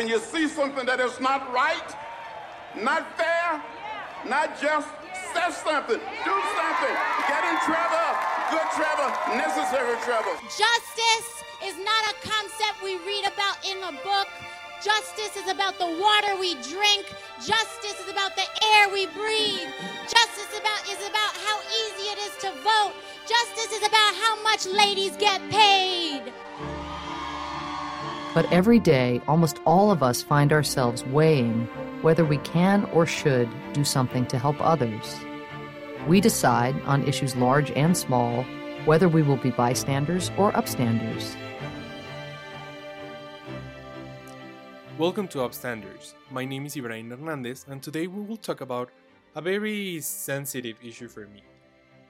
when you see something that is not right, not fair, not just, say something, do something, get in trouble, good trouble, necessary trouble. Justice is not a concept we read about in a book. Justice is about the water we drink. Justice is about the air we breathe. Justice about is about how easy it is to vote. Justice is about how much ladies get paid. But every day, almost all of us find ourselves weighing whether we can or should do something to help others. We decide on issues large and small whether we will be bystanders or upstanders. Welcome to Upstanders. My name is Ibrahim Hernandez, and today we will talk about a very sensitive issue for me.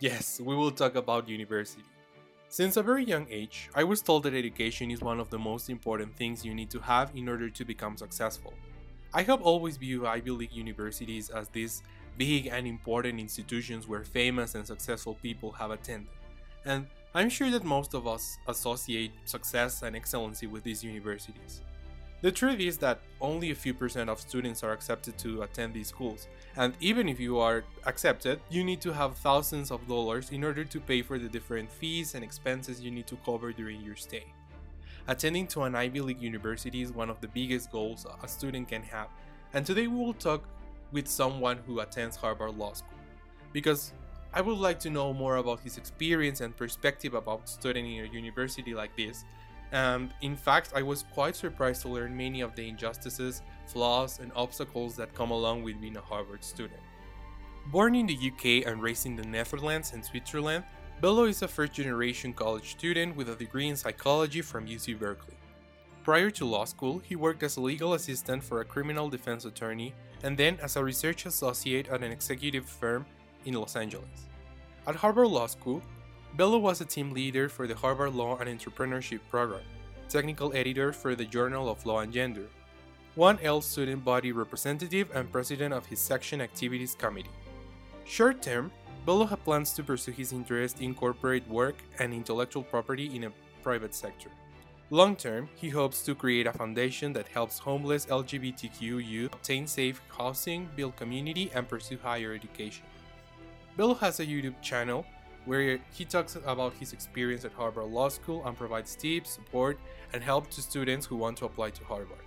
Yes, we will talk about university. Since a very young age, I was told that education is one of the most important things you need to have in order to become successful. I have always viewed Ivy League universities as these big and important institutions where famous and successful people have attended. And I'm sure that most of us associate success and excellency with these universities. The truth is that only a few percent of students are accepted to attend these schools, and even if you are accepted, you need to have thousands of dollars in order to pay for the different fees and expenses you need to cover during your stay. Attending to an Ivy League university is one of the biggest goals a student can have, and today we will talk with someone who attends Harvard Law School. Because I would like to know more about his experience and perspective about studying in a university like this and in fact, I was quite surprised to learn many of the injustices, flaws, and obstacles that come along with being a Harvard student. Born in the UK and raised in the Netherlands and Switzerland, Bello is a first generation college student with a degree in psychology from UC Berkeley. Prior to law school, he worked as a legal assistant for a criminal defense attorney and then as a research associate at an executive firm in Los Angeles. At Harvard Law School, Bello was a team leader for the Harvard Law and Entrepreneurship Program, technical editor for the Journal of Law and Gender, 1L student body representative, and president of his section activities committee. Short term, Bello plans to pursue his interest in corporate work and intellectual property in a private sector. Long term, he hopes to create a foundation that helps homeless LGBTQ youth obtain safe housing, build community, and pursue higher education. Bello has a YouTube channel where he talks about his experience at Harvard Law School and provides tips, support, and help to students who want to apply to Harvard.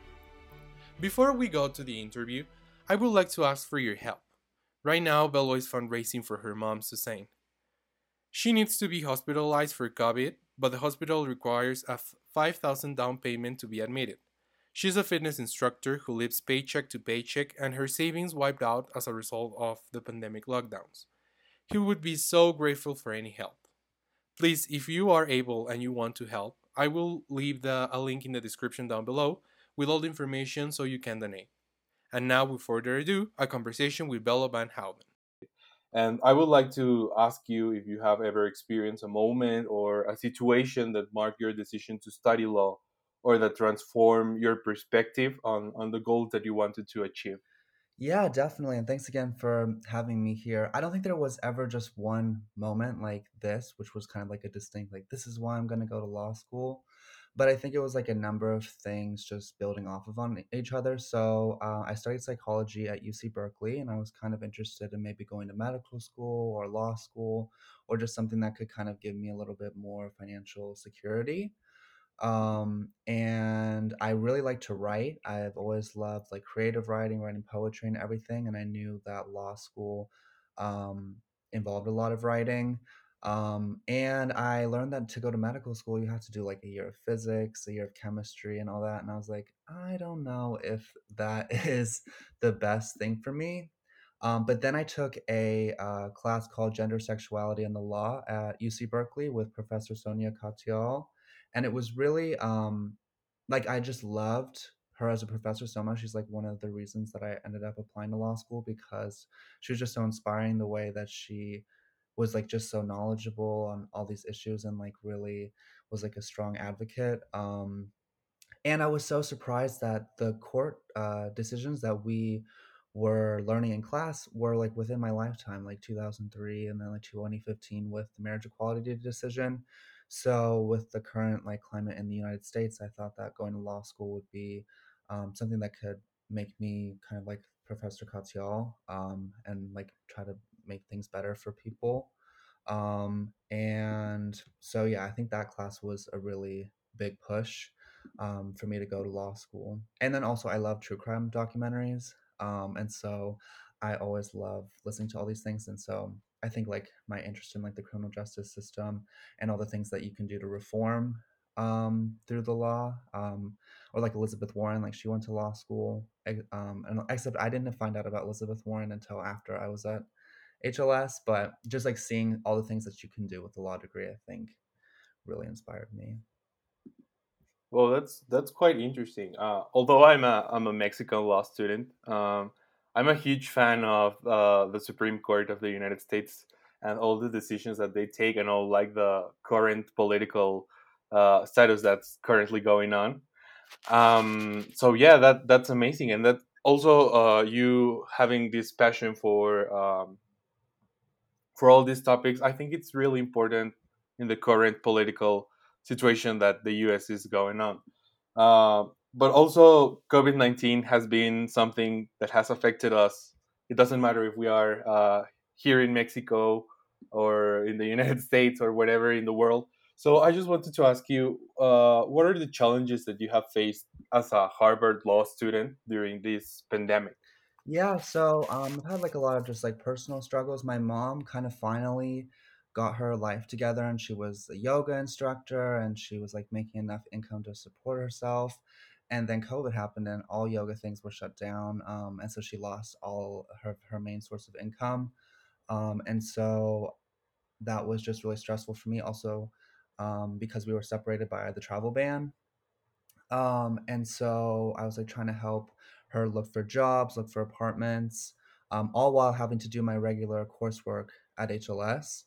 Before we go to the interview, I would like to ask for your help. Right now, Bello is fundraising for her mom, Suzanne. She needs to be hospitalized for COVID, but the hospital requires a 5000 down payment to be admitted. She's a fitness instructor who lives paycheck to paycheck, and her savings wiped out as a result of the pandemic lockdowns. He would be so grateful for any help. Please, if you are able and you want to help, I will leave the, a link in the description down below with all the information so you can donate. And now, without further ado, a conversation with Bello Van Houten. And I would like to ask you if you have ever experienced a moment or a situation that marked your decision to study law or that transformed your perspective on, on the goals that you wanted to achieve. Yeah, definitely. And thanks again for having me here. I don't think there was ever just one moment like this, which was kind of like a distinct, like, this is why I'm going to go to law school. But I think it was like a number of things just building off of on each other. So uh, I studied psychology at UC Berkeley, and I was kind of interested in maybe going to medical school or law school or just something that could kind of give me a little bit more financial security um and i really like to write. I've always loved like creative writing writing poetry and everything and i knew that law school um involved a lot of writing. Um and i learned that to go to medical school you have to do like a year of physics a year of chemistry and all that and i was like i don't know if that is the best thing for me. Um, but then I took a uh, class called Gender, Sexuality, and the Law at UC Berkeley with Professor Sonia Katyal and it was really um like I just loved her as a professor so much. She's like one of the reasons that I ended up applying to law school because she was just so inspiring the way that she was like just so knowledgeable on all these issues and like really was like a strong advocate. Um and I was so surprised that the court uh decisions that we were learning in class were like within my lifetime, like 2003 and then like 2015 with the marriage equality decision so with the current like climate in the United States, I thought that going to law school would be um, something that could make me kind of like Professor Katyal um, and like try to make things better for people. Um, and so, yeah, I think that class was a really big push um, for me to go to law school. And then also, I love true crime documentaries. Um, and so I always love listening to all these things. And so I think like my interest in like the criminal justice system and all the things that you can do to reform um, through the law, um, or like Elizabeth Warren, like she went to law school. Um, and except I didn't find out about Elizabeth Warren until after I was at HLS, but just like seeing all the things that you can do with a law degree, I think really inspired me. Well, that's that's quite interesting. Uh, although I'm a I'm a Mexican law student, um, I'm a huge fan of uh, the Supreme Court of the United States and all the decisions that they take, and all like the current political uh, status that's currently going on. Um, so yeah, that that's amazing, and that also uh, you having this passion for um, for all these topics. I think it's really important in the current political situation that the US is going on. But also, COVID 19 has been something that has affected us. It doesn't matter if we are uh, here in Mexico or in the United States or whatever in the world. So I just wanted to ask you, uh, what are the challenges that you have faced as a Harvard law student during this pandemic? Yeah, so um, I've had like a lot of just like personal struggles. My mom kind of finally got her life together and she was a yoga instructor and she was like making enough income to support herself and then covid happened and all yoga things were shut down um, and so she lost all her, her main source of income um, and so that was just really stressful for me also um, because we were separated by the travel ban um, and so i was like trying to help her look for jobs look for apartments um, all while having to do my regular coursework at hls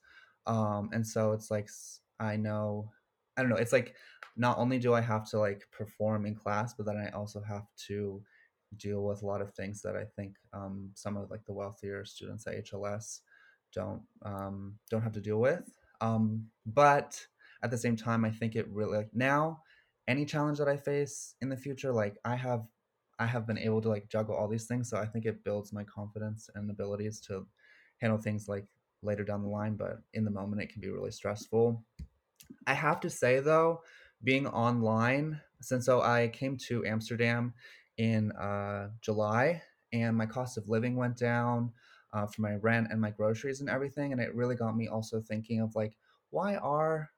um and so it's like i know i don't know it's like not only do i have to like perform in class but then i also have to deal with a lot of things that i think um, some of like the wealthier students at hls don't um, don't have to deal with um, but at the same time i think it really like now any challenge that i face in the future like i have i have been able to like juggle all these things so i think it builds my confidence and abilities to handle things like later down the line, but in the moment it can be really stressful. I have to say though, being online, since so I came to Amsterdam in uh, July and my cost of living went down uh, for my rent and my groceries and everything, and it really got me also thinking of like, why are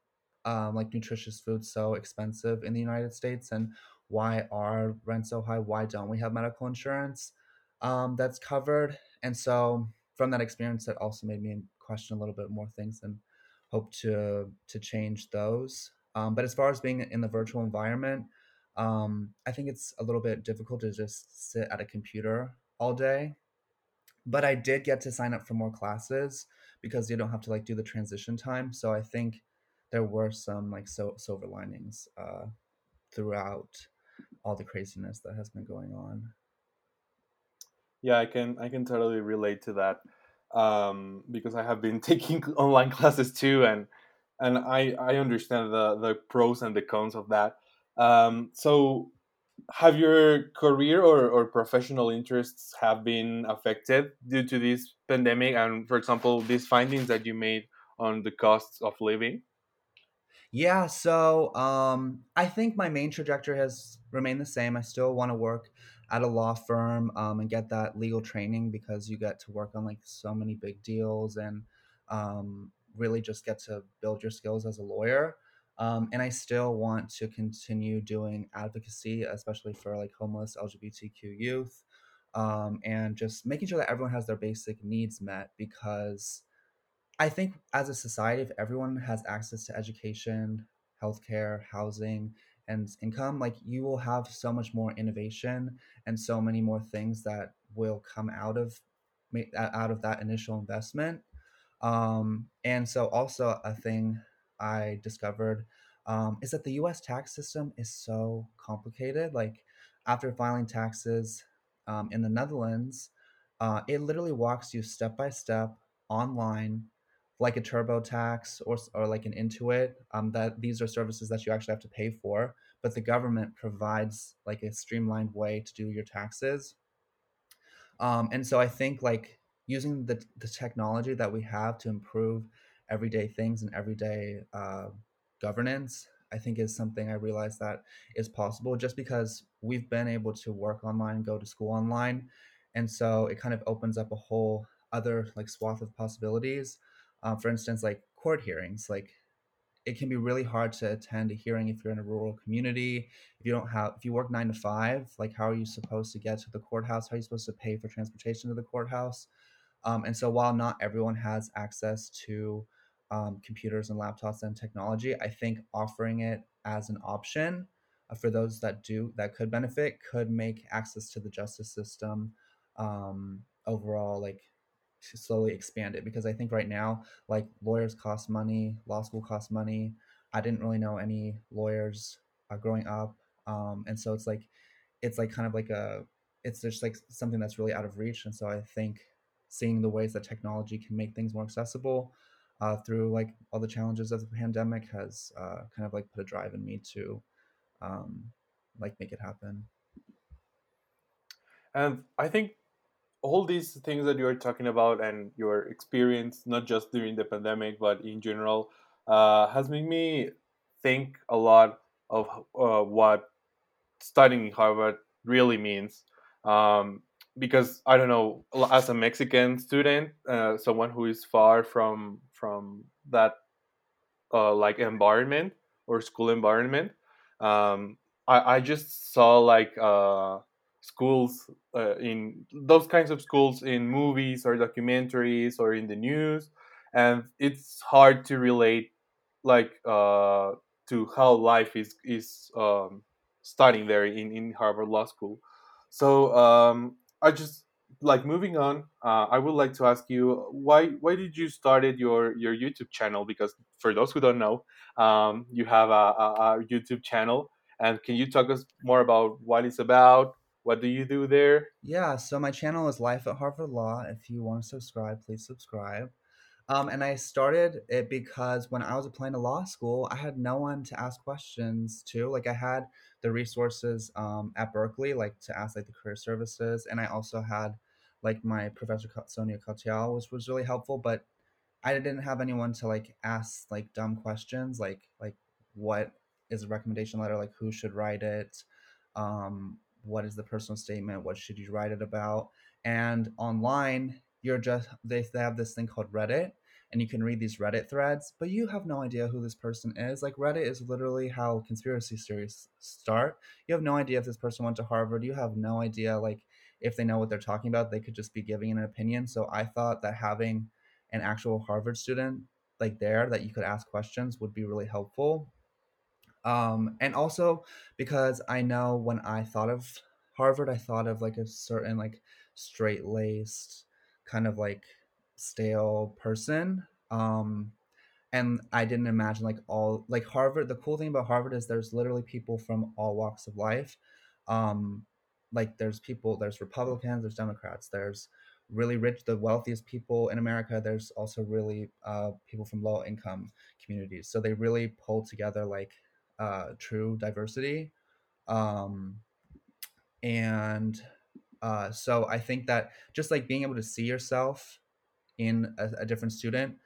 um, like nutritious foods so expensive in the United States, and why are rents so high? Why don't we have medical insurance um, that's covered? And so from that experience, that also made me question a little bit more things and hope to to change those. Um, but as far as being in the virtual environment, um, I think it's a little bit difficult to just sit at a computer all day. But I did get to sign up for more classes because you don't have to like do the transition time. So I think there were some like so silver linings uh, throughout all the craziness that has been going on. Yeah, I can I can totally relate to that um, because I have been taking online classes too, and and I I understand the the pros and the cons of that. Um, so, have your career or, or professional interests have been affected due to this pandemic? And for example, these findings that you made on the costs of living. Yeah, so um, I think my main trajectory has remained the same. I still want to work at a law firm um, and get that legal training because you get to work on like so many big deals and um, really just get to build your skills as a lawyer. Um, and I still want to continue doing advocacy, especially for like homeless LGBTQ youth, um, and just making sure that everyone has their basic needs met because I think as a society, if everyone has access to education, healthcare, housing, and income, like you will have so much more innovation and so many more things that will come out of out of that initial investment. Um, and so, also a thing I discovered um, is that the U.S. tax system is so complicated. Like after filing taxes um, in the Netherlands, uh, it literally walks you step by step online like a TurboTax or, or like an Intuit, um, that these are services that you actually have to pay for. but the government provides like a streamlined way to do your taxes. Um, and so I think like using the, the technology that we have to improve everyday things and everyday uh, governance, I think is something I realized that is possible just because we've been able to work online, go to school online. And so it kind of opens up a whole other like swath of possibilities. Uh, for instance, like court hearings, like it can be really hard to attend a hearing if you're in a rural community. If you don't have, if you work nine to five, like how are you supposed to get to the courthouse? How are you supposed to pay for transportation to the courthouse? Um, and so while not everyone has access to um, computers and laptops and technology, I think offering it as an option uh, for those that do that could benefit could make access to the justice system um, overall like slowly expand it because I think right now like lawyers cost money, law school costs money. I didn't really know any lawyers uh, growing up, um, and so it's like it's like kind of like a it's just like something that's really out of reach, and so I think seeing the ways that technology can make things more accessible uh, through like all the challenges of the pandemic has uh, kind of like put a drive in me to um, like make it happen. And I think all these things that you are talking about and your experience, not just during the pandemic, but in general, uh, has made me think a lot of uh, what studying in Harvard really means. Um, because I don't know, as a Mexican student, uh, someone who is far from from that uh, like environment or school environment, um, I, I just saw like uh, schools uh, in those kinds of schools in movies or documentaries or in the news, and it's hard to relate like uh, to how life is is um, studying there in in Harvard Law School. So um, I just like moving on. Uh, I would like to ask you why why did you started your your YouTube channel? Because for those who don't know, um, you have a, a, a, YouTube channel, and can you talk us more about what it's about? What do you do there? Yeah, so my channel is Life at Harvard Law. If you want to subscribe, please subscribe. Um, and I started it because when I was applying to law school, I had no one to ask questions to. Like I had the resources um, at Berkeley, like to ask like the career services, and I also had like my professor Sonia Katyal, which was really helpful. But I didn't have anyone to like ask like dumb questions, like like what is a recommendation letter, like who should write it, um, what is the personal statement, what should you write it about, and online you're just they, they have this thing called reddit and you can read these reddit threads but you have no idea who this person is. Like reddit is literally how conspiracy theories start. You have no idea if this person went to harvard. You have no idea like if they know what they're talking about. They could just be giving an opinion. So i thought that having an actual harvard student like there that you could ask questions would be really helpful. Um, and also because i know when i thought of harvard i thought of like a certain like straight laced kind of like stale person um and i didn't imagine like all like harvard the cool thing about harvard is there's literally people from all walks of life um like there's people there's republicans there's democrats there's really rich the wealthiest people in america there's also really uh, people from low income communities so they really pull together like uh, true diversity um, and uh, so I think that just like being able to see yourself in a, a, different student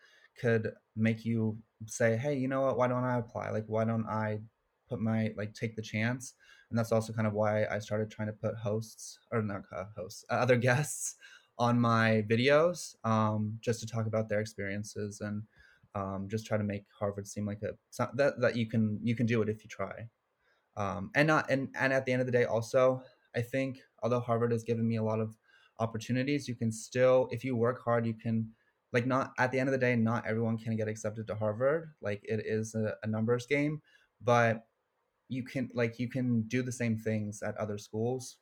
could make you say, hey, you know what? Why don't I apply? Like, why don't I put my like take the chance? And that's also kind of why I started trying to put hosts or not uh, hosts, uh, other guests on my videos, um, just to talk about their experiences and um, just try to make Harvard seem like a that that you can you can do it if you try. Um, and not and and at the end of the day, also I think although Harvard has given me a lot of opportunities, you can still, if you work hard, you can, like, not at the end of the day, not everyone can get accepted to Harvard. Like, it is a, a numbers game, but you can, like, you can do the same things at other schools.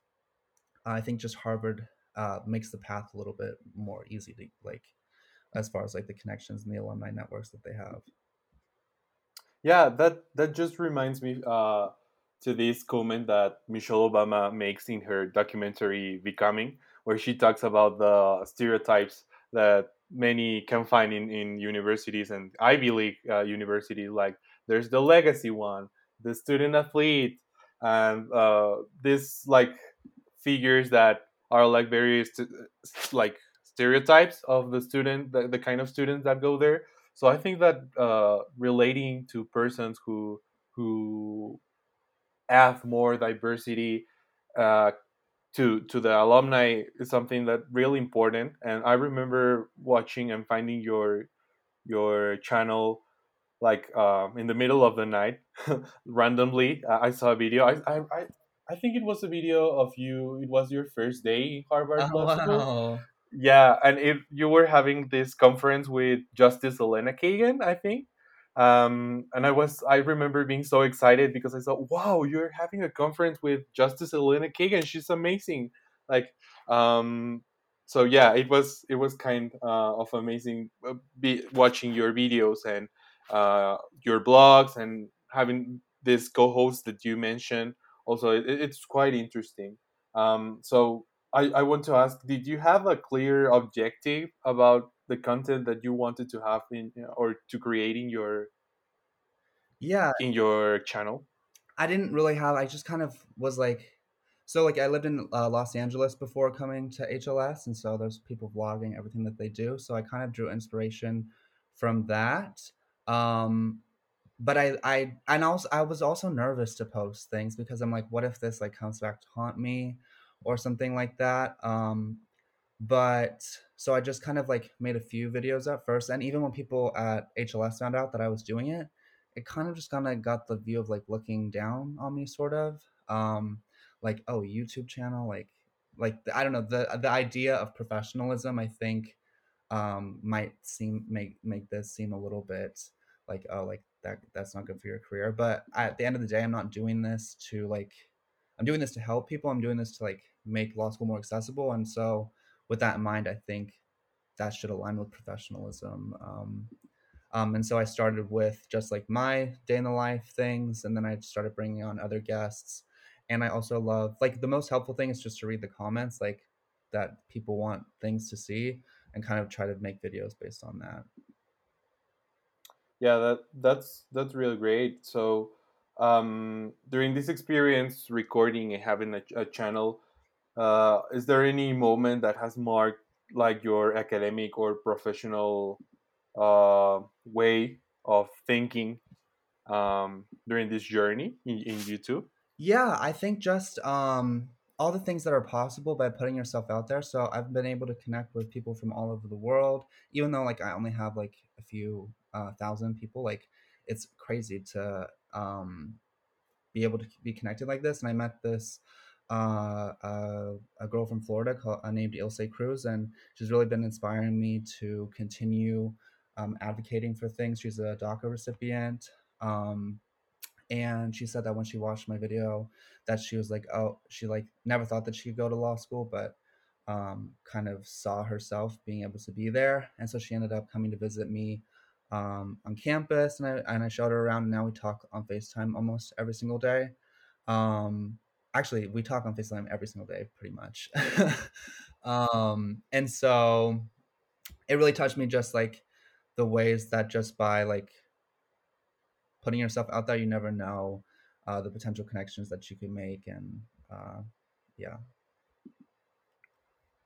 I think just Harvard uh, makes the path a little bit more easy to, like, as far as like the connections and the alumni networks that they have. Yeah, that that just reminds me. Uh, to this comment that Michelle Obama makes in her documentary Becoming, where she talks about the stereotypes that many can find in, in universities and Ivy League uh, universities. Like there's the legacy one, the student athlete and uh, this like figures that are like st- like stereotypes of the student the, the kind of students that go there so i think that uh, relating to persons who who have more diversity uh, to to the alumni is something that really important and i remember watching and finding your your channel like um, in the middle of the night randomly i saw a video. I, I i i think it was a video of you it was your first day in harvard Oh law school. wow. yeah and if you were having this conference with justice elena kagan i think um, and i was i remember being so excited because i thought wow you're having a conference with justice elena kagan. She's amazing. Like um, so yeah it was it was kind uh, of amazing uh, be, watching your videos and uh, your blogs and having this co-host that you mentioned. Also it, it's quite interesting. Um, so I, I want to ask did you have a clear objective about the content that you wanted to have in or to creating your Yeah, in your channel I didn't really have. I just kind of was like, so like I lived in uh, Los Angeles before coming to HLS, and so there's people vlogging everything that they do. So I kind of drew inspiration from that. Um, but I, I, and also I was also nervous to post things because I'm like, what if this like comes back to haunt me, or something like that. Um, but so I just kind of like made a few videos at first, and even when people at HLS found out that I was doing it, it kind of just kind of got the view of like looking down on me, sort of. Um, like oh, YouTube channel, like like I don't know the the idea of professionalism. I think um, might seem make make this seem a little bit like oh like that that's not good for your career. But at the end of the day, I'm not doing this to like I'm doing this to help people. I'm doing this to like make law school more accessible, and so with that in mind, I think that should align with professionalism. Um, um, and so I started with just like my day in the life things, and then I started bringing on other guests. And I also love like the most helpful thing is just to read the comments, like that people want things to see, and kind of try to make videos based on that. yeah that that's that's really great so um, during this experience recording and having a, a channel uh, is there any moment that has marked like your academic or professional uh, way of thinking um, during this journey in, in youtube Yeah, I think just um, all the things that are possible by putting yourself out there. So I've been able to connect with people from all over the world, even though like I only have like a few uh, thousand people. Like it's crazy to um, be able to be connected like this. And I met this uh, a girl from Florida called, uh, named Ilse Cruz, and she's really been inspiring me to continue um, advocating for things. She's a DACA recipient. Um, and she said that when she watched my video that she was like oh she like never thought that she could go to law school but um, kind of saw herself being able to be there and so she ended up coming to visit me um, on campus and I, and I showed her around and now we talk on facetime almost every single day um, actually we talk on facetime every single day pretty much um, and so it really touched me just like the ways that just by like putting yourself out there, you never know uh, the potential connections that you can make. And uh, yeah.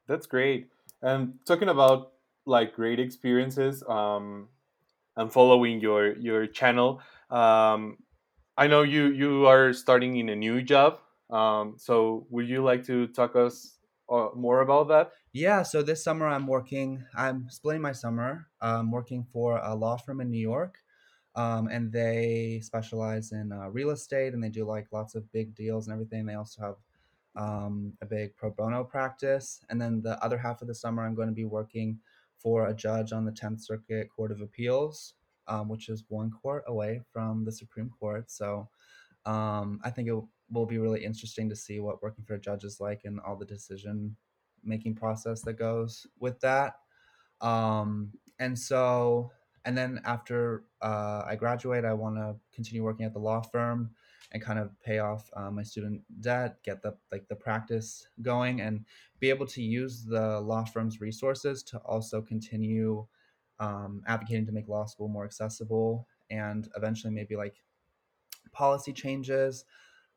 that's great and talking about like great experiences um, and following your your channel um, i know you you are starting in a new job um, so would you like to talk us uh, more about that Yeah. So this summer I'm working, I'm splitting my summer. I'm working for a law firm in New York. Um, and they specialize in uh, real estate and they do like lots of big deals and everything. They also have um, a big pro bono practice. And then the other half of the summer, I'm going to be working for a judge on the 10th Circuit Court of Appeals, um, which is one court away from the Supreme Court. So um, I think it will be really interesting to see what working for a judge is like and all the decision making process that goes with that. Um, and so, and then after uh, I graduate, I want to continue working at the law firm and kind of pay off uh, my student debt, get the like the practice going, and be able to use the law firm's resources to also continue um, advocating to make law school more accessible and eventually maybe like policy changes.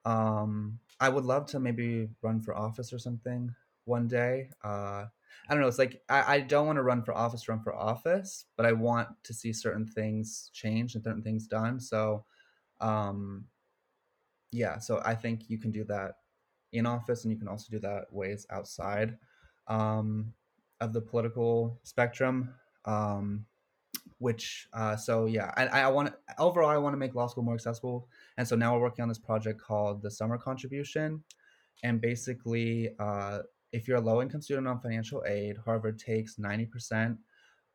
Um, I would love to maybe run for office or something one day. Uh, I don't know. It's like I, I don't want to run for office, run for office, but I want to see certain things change and certain things done. So, um, yeah. So I think you can do that in office, and you can also do that ways outside um, of the political spectrum. Um, which uh, so yeah, I, I want overall I want to make law school more accessible, and so now we're working on this project called the Summer Contribution, and basically, uh, if you're a low income student on financial aid, Harvard takes ninety percent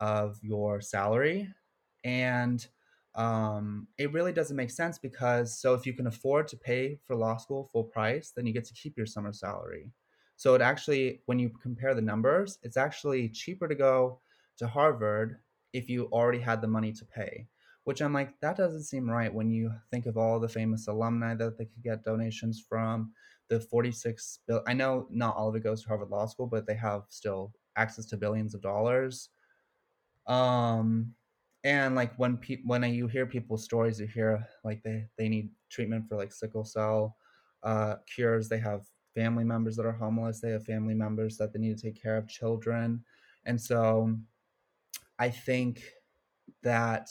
of your salary, and um, it really doesn't make sense because so if you can afford to pay for law school full price, then you get to keep your summer salary. So it actually, when you compare the numbers, it's actually cheaper to go to Harvard if you already had the money to pay. Which I'm like, that doesn't seem right when you think of all the famous alumni that they could get donations from. The 46 bill. I know not all of it goes to Harvard Law School, but they have still access to billions of dollars. Um, and like when people when you hear people's stories, you hear like they they need treatment for like sickle cell uh, cures. They have family members that are homeless. They have family members that they need to take care of children, and so I think that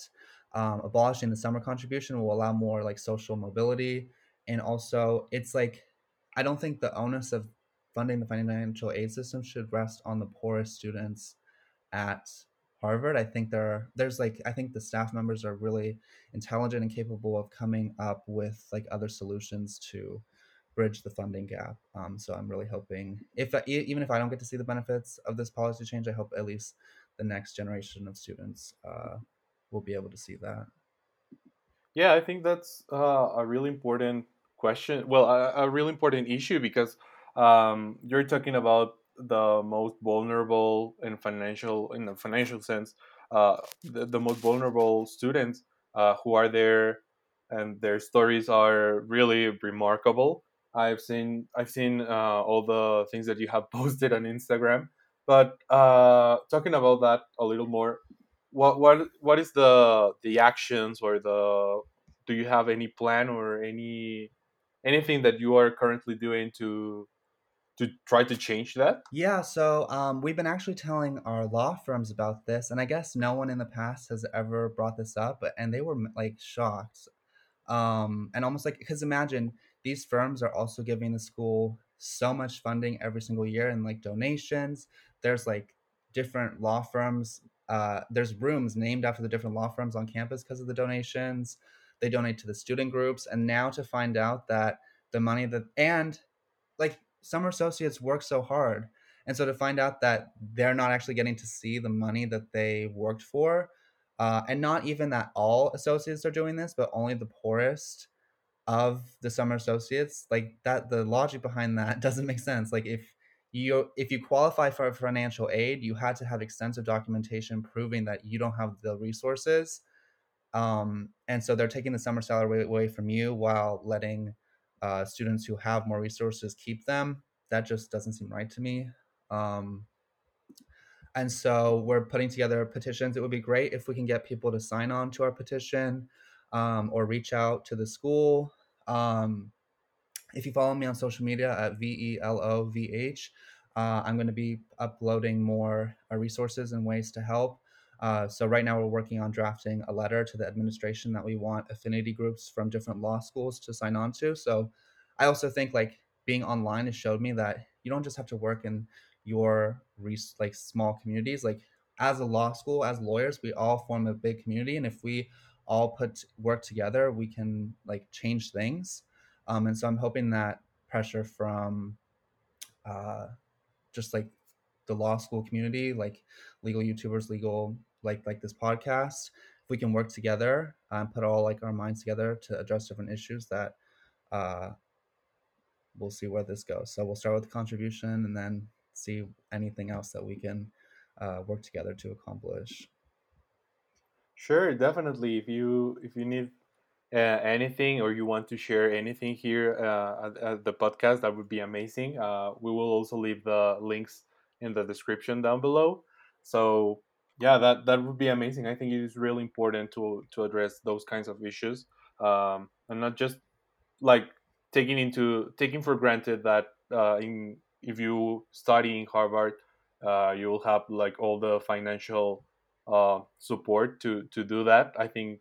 um, abolishing the summer contribution will allow more like social mobility, and also it's like I don't think the onus of funding the financial aid system should rest on the poorest students at Harvard. I think there are, there's like I think the staff members are really intelligent and capable of coming up with like other solutions to bridge the funding gap. Um, so I'm really hoping if even if I don't get to see the benefits of this policy change, I hope at least the next generation of students uh, will be able to see that. Yeah, I think that's uh, a really important question. Well, a, a really important issue because um, you're talking about the most vulnerable in financial in a financial sense, uh, the, the most vulnerable students uh, who are there, and their stories are really remarkable. I've seen I've seen uh, all the things that you have posted on Instagram, but uh, talking about that a little more, what what what is the the actions or the do you have any plan or any anything that you are currently doing to to try to change that? Yeah, so um, we've been actually telling our law firms about this, and I guess no one in the past has ever brought this up, and they were like shocked, um, and almost like because imagine these firms are also giving the school so much funding every single year and like donations. There's like different law firms. Uh, there's rooms named after the different law firms on campus because of the donations. They donate to the student groups, and now to find out that the money that and like summer associates work so hard and so to find out that they're not actually getting to see the money that they worked for uh, and not even that all associates are doing this but only the poorest of the summer associates like that the logic behind that doesn't make sense like if you if you qualify for financial aid you had to have extensive documentation proving that you don't have the resources um, and so they're taking the summer salary away from you while letting uh, students who have more resources keep them. That just doesn't seem right to me. Um, and so we're putting together petitions. It would be great if we can get people to sign on to our petition um, or reach out to the school. Um, if you follow me on social media at V E L O V H, uh, I'm going to be uploading more uh, resources and ways to help. Uh, so right now we're working on drafting a letter to the administration that we want affinity groups from different law schools to sign on to. So I also think like being online has showed me that you don't just have to work in your like small communities. Like as a law school, as lawyers, we all form a big community, and if we all put work together, we can like change things. Um, and so I'm hoping that pressure from uh, just like the law school community, like legal YouTubers, legal like like this podcast if we can work together and put all like our minds together to address different issues that uh we'll see where this goes. So we'll start with the contribution and then see anything else that we can uh, work together to accomplish. Sure definitely. If you if you need uh, anything or you want to share anything here uh, at, at, the podcast that would be amazing. Uh, we will also leave the links in the description down below. So yeah that that would be amazing. I think it is really important to to address those kinds of issues um, and not just like taking into taking for granted that uh, in if you study in Harvard, uh, you will have like all the financial uh, support to to do that. I think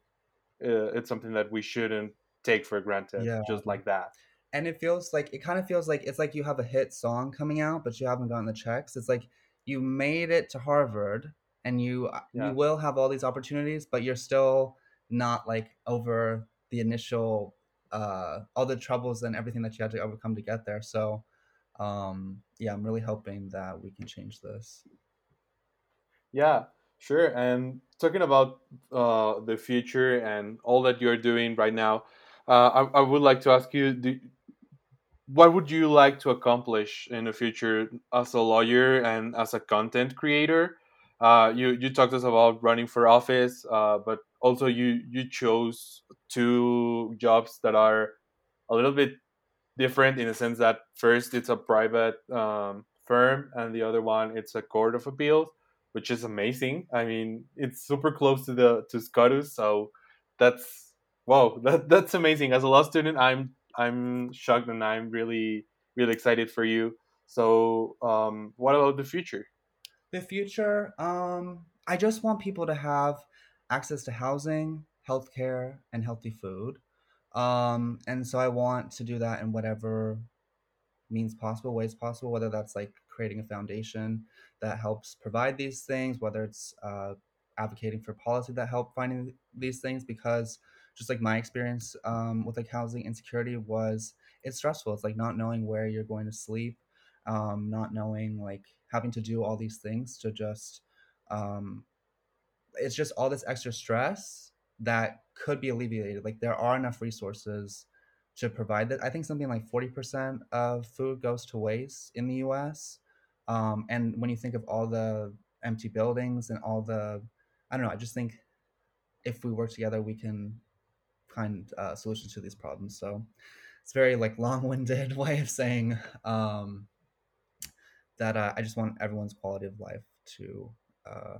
uh, it's something that we shouldn't take for granted Yeah. just like that. and it feels like it kind of feels like it's like you have a hit song coming out but you haven't gotten the checks it's like you made it to harvard and you uh, Yeah. you will have all these opportunities but you're still not like over the initial uh all the troubles and everything that you had to overcome to get there so um yeah i'm really hoping that we can change this Yeah, sure. And talking about uh, the future and all that you're doing right now, uh, I, I would like to ask you, do, what would you like to accomplish in the future as a lawyer and as a content creator? Uh, you you talked to us about running for office, uh, but also you you chose two jobs that are a little bit different in the sense that first it's a private um, firm and the other one it's a court of appeals which is amazing. I mean it's super close to the to scotus so that's wow that, that's amazing. As a law student i'm i'm shocked and i'm really really excited for you. So um, what about the future? The future um i just want people to have access to housing healthcare and healthy food. Um and so i want to do that in whatever means possible ways possible whether that's like creating a foundation that helps provide these things whether it's uh, advocating for policy that help finding these things because just like my experience um, with like housing insecurity was it's stressful. It's like not knowing where you're going to sleep um, not knowing like having to do all these things to just um, it's just all this extra stress that could be alleviated. Like there are enough resources to provide that. I think something like 40% of food goes to waste in the us um, and when you think of all the empty buildings and all the i don't know i just think if we work together we can find uh, solutions to these problems. So it's very like long-winded way of saying um, that uh, i just want everyone's quality of life to uh,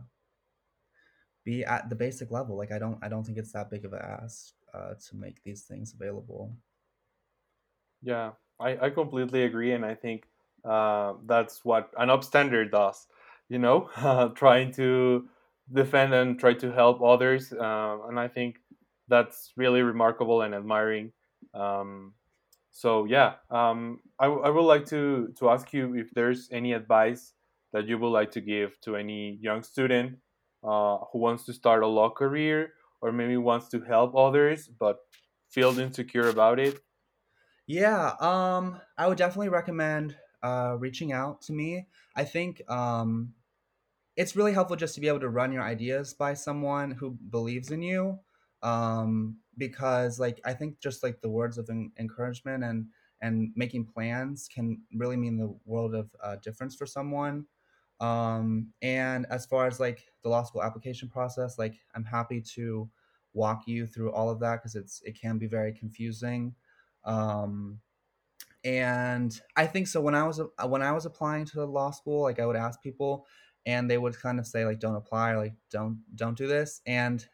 be at the basic level. Like i don't i don't think it's that big of a ask uh, to make these things available. Yeah i, I completely agree and i think uh, that's what an upstander does you know trying to defend and try to help others uh, and i think that's really remarkable and admiring. Um, so yeah um, I, I would like to to ask you if there's any advice that you would like to give to any young student uh, who wants to start a law career or maybe wants to help others but feels insecure about it? Yeah um i would definitely recommend uh reaching out to me i think um it's really helpful just to be able to run your ideas by someone who believes in you um because like i think just like the words of en- encouragement and and making plans can really mean the world of uh, difference for someone. Um and as far as like the law school application process like i'm happy to walk you through all of that because it's it can be very confusing. Um and i think so when i was uh, when i was applying to law school like i would ask people and they would kind of say like don't apply or like don't don't do this and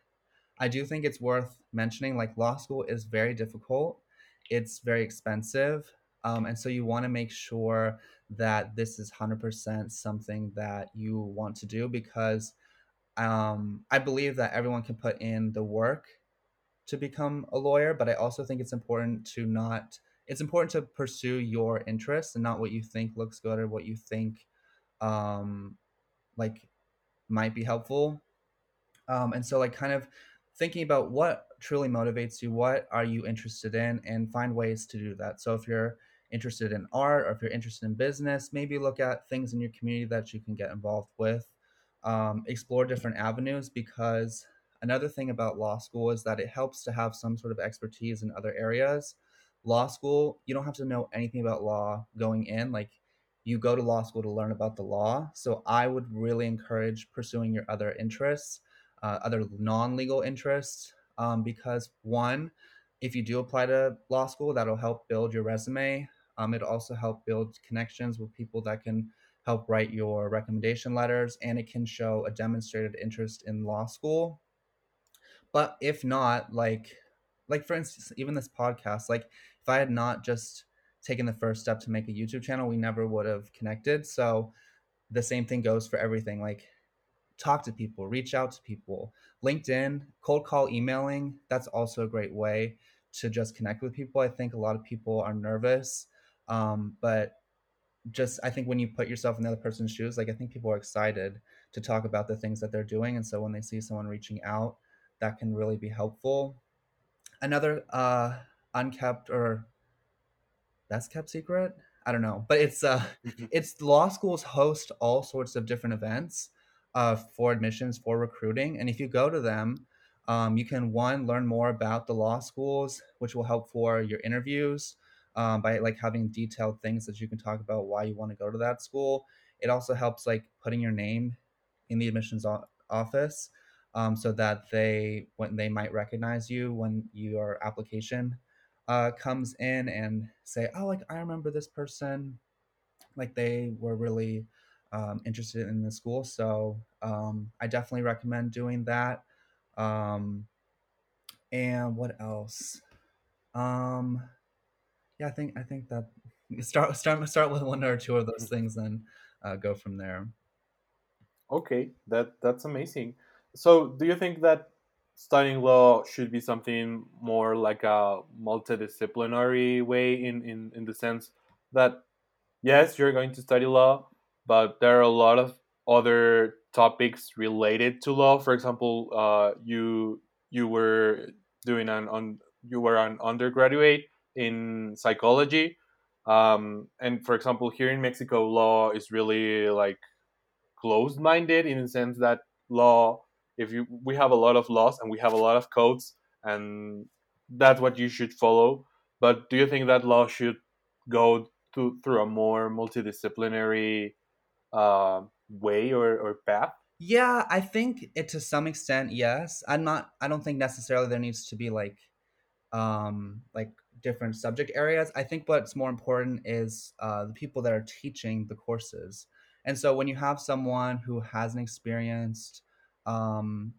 i do think it's worth mentioning like law school is very difficult it's very expensive um, and so you want to make sure that this is 100% something that you want to do because um, i believe that everyone can put in the work to become a lawyer but i also think it's important to not it's important to pursue your interests and not what you think looks good or what you think um like might be helpful. Um and so like kind of thinking about what truly motivates you what are you interested in and find ways to do that. So if you're interested in art or if you're interested in business maybe look at things in your community that you can get involved with. Um, explore different avenues because another thing about law school is that it helps to have some sort of expertise in other areas law school you don't have to know anything about law going in like you go to law school to learn about the law. So i would really encourage pursuing your other interests uh, other non-legal interests um, because one if you do apply to law school that'll help build your resume. Um, it'll also help build connections with people that can help write your recommendation letters and it can show a demonstrated interest in law school. But if not like like for instance, even this podcast, like if I had not just taken the first step to make a YouTube channel, we never would have connected. So the same thing goes for everything. Like talk to people, reach out to people. LinkedIn, cold call emailing, that's also a great way to just connect with people. I think a lot of people are nervous, um, but just I think when you put yourself in the other person's shoes, like I think people are excited to talk about the things that they're doing, and so when they see someone reaching out, that can really be helpful. Another uh, unkept or best kept secret, I don't know, but it's uh, mm-hmm. it's law schools host all sorts of different events uh, for admissions for recruiting, and if you go to them, um, you can one learn more about the law schools, which will help for your interviews um, by like having detailed things that you can talk about why you want to go to that school. It also helps like putting your name in the admissions o- office um, so that they when they might recognize you when your application uh, comes in and say, oh, like I remember this person, like they were really um, interested in the school. So um, I definitely recommend doing that. Um, and what else? Um, yeah, I think I think that start start start with one or two of those things, then uh, go from there. Okay, that that's amazing. So, do you think that studying law should be something more like a multidisciplinary way in, in, in the sense that yes you're going to study law but there are a lot of other topics related to law. For example uh, you you were doing an on you were an undergraduate in psychology um, and for example here in mexico law is really like closed minded in the sense that law if you we have a lot of laws and we have a lot of codes and that's what you should follow. But do you think that law should go to, through a more multidisciplinary uh, way or, or path? Yeah i think it to some extent yes. I'm not i don't think necessarily there needs to be like um like different subject areas. I think what's more important is uh, the people that are teaching the courses. And so when you have someone who hasn't experienced um,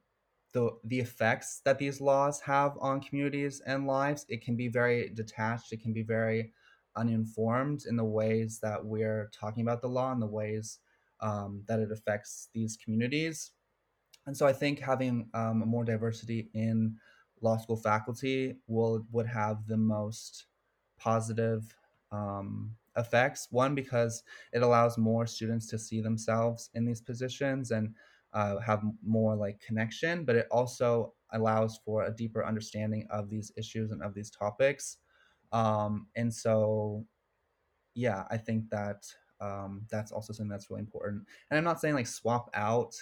the the effects that these laws have on communities and lives. It can be very detached. It can be very uninformed in the ways that we're talking about the law and the ways um, that it affects these communities. And so I think having um, more diversity in law school faculty will would have the most positive um, effects. One because it allows more students to see themselves in these positions and uh, have more like connection, but it also allows for a deeper understanding of these issues and of these topics. Um, and so, yeah, I think that um, that's also something that's really important. And I'm not saying like swap out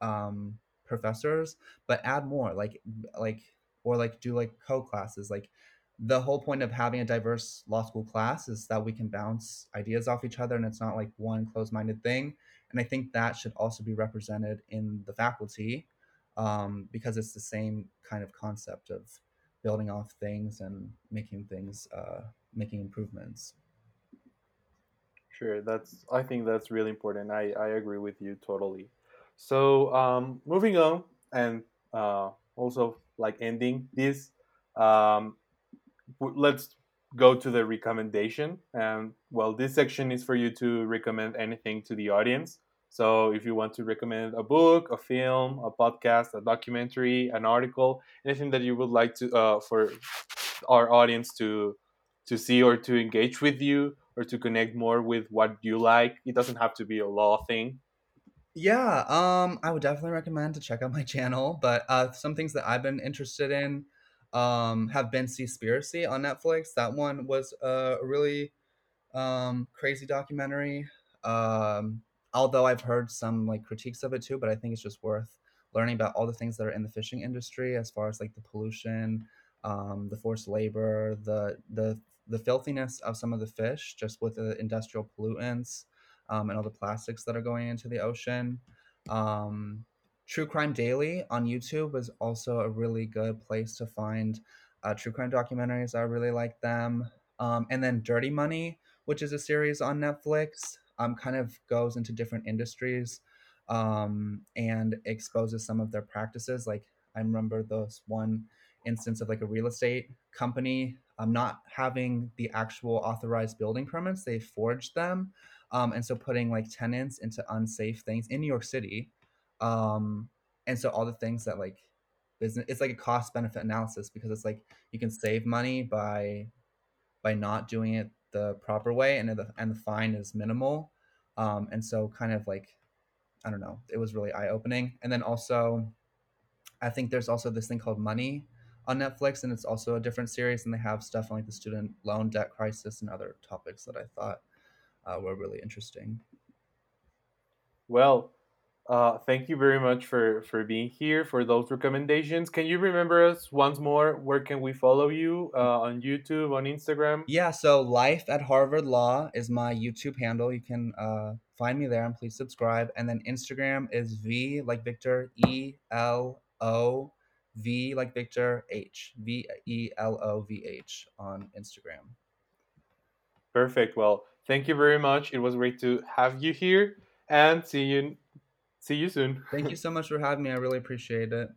um, professors, but add more, like like or like do like co classes, like the whole point of having a diverse law school class is that we can bounce ideas off each other and it's not like one closed-minded thing and i think that should also be represented in the faculty um, because it's the same kind of concept of building off things and making things uh, making improvements. Sure that's i think that's really important. I, I agree with you totally. So um, moving on and uh, also like ending this um, let's go to the recommendation. And well, this section is for you to recommend anything to the audience. So if you want to recommend a book, a film, a podcast, a documentary, an article, anything that you would like to uh, for our audience to to see or to engage with you or to connect more with what you like, it doesn't have to be a law thing. Yeah, um, I would definitely recommend to check out my channel. But uh, some things that I've been interested in um, have been Seaspiracy on Netflix. That one was a really um, crazy documentary. Um, although I've heard some like critiques of it too, but I think it's just worth learning about all the things that are in the fishing industry as far as like the pollution, um, the forced labor, the the the filthiness of some of the fish, just with the industrial pollutants um, and all the plastics that are going into the ocean. Um, True Crime Daily on YouTube is also a really good place to find uh, true crime documentaries. I really like them. Um, and then Dirty Money, which is a series on Netflix, um, kind of goes into different industries um, and exposes some of their practices. Like I remember this one instance of like a real estate company um, not having the actual authorized building permits, they forged them. Um, and so putting like tenants into unsafe things in New York City. Um, and so all the things that like business, it's like a cost benefit analysis because it's like you can save money by by not doing it the proper way, and the and the fine is minimal. Um, and so kind of like I don't know, it was really eye opening. And then also, I think there's also this thing called Money on Netflix, and it's also a different series, and they have stuff on like the student loan debt crisis and other topics that I thought uh, were really interesting. Well, uh, thank you very much for for being here for those recommendations. Can you remember us once more? Where can we follow you uh, on YouTube, on Instagram? Yeah, so Life at Harvard Law is my YouTube handle. You can uh, find me there and please subscribe. And then Instagram is V like Victor E L O V like Victor H V E L O V H on Instagram. Perfect. Well, thank you very much. It was great to have you here, and see you See you soon. Thank you so much for having me. I really appreciate it.